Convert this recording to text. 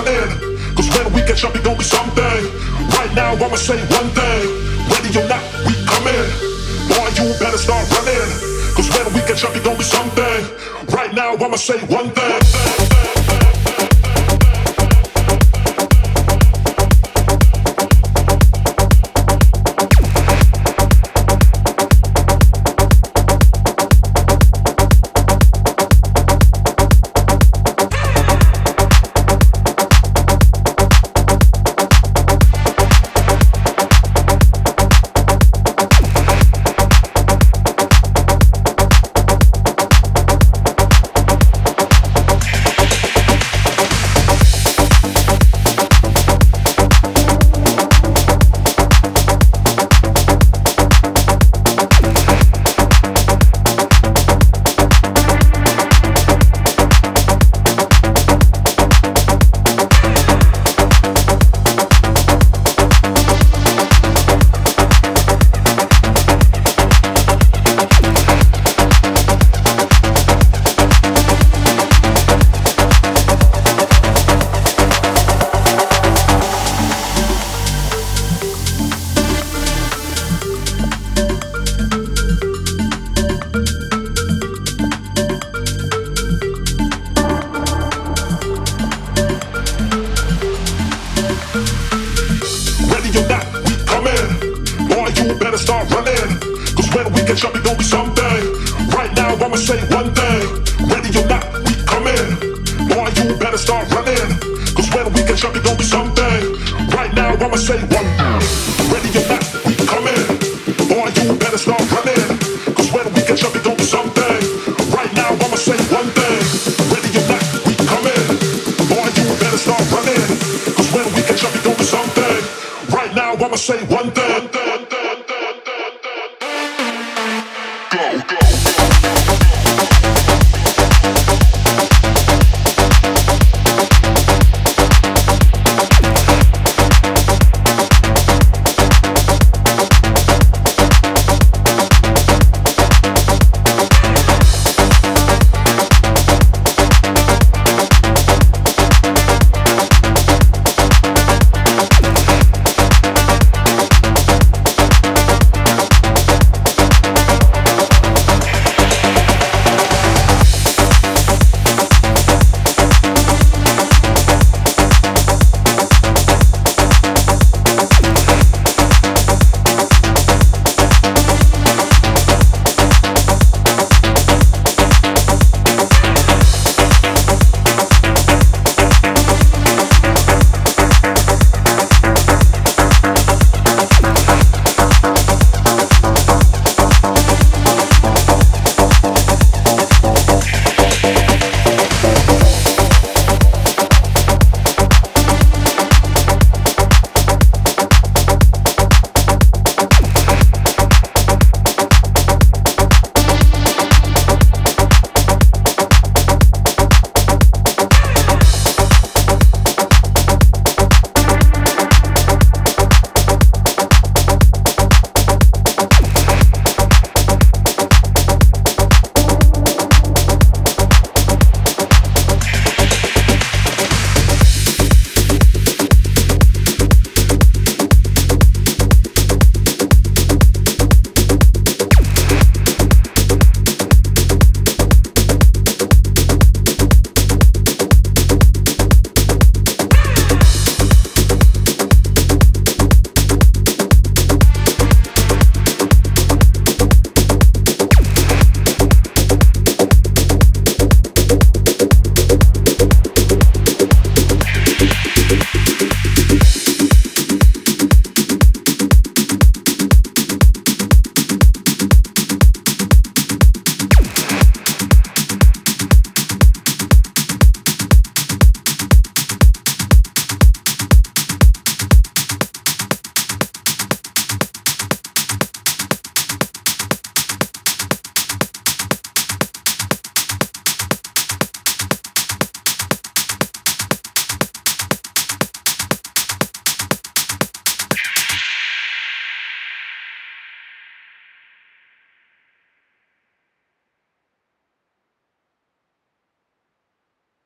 I'm. Cause when we catch up, it gon' be something. Right now, I'ma say one thing. Ready or not, we coming. Boy, you better start running. Cause when we catch up, it gon' be something. Right now, I'ma say one thing. One thing. Better start running. Cause when we catch up, it gon' be something. Right now, I'ma say one thing. Ready or not, we coming. Boy, you better start running. Cause when we catch up, it gon' be something. Right now, I'ma say one thing. Ready or not, we coming. Boy, you better start running. Cause when we catch up, it gon' be something. Right now, I'ma say one thing. Ready or not, we coming. Boy, you better start running. Cause when we catch up, it gon' be something. Right now, I'ma say one thing.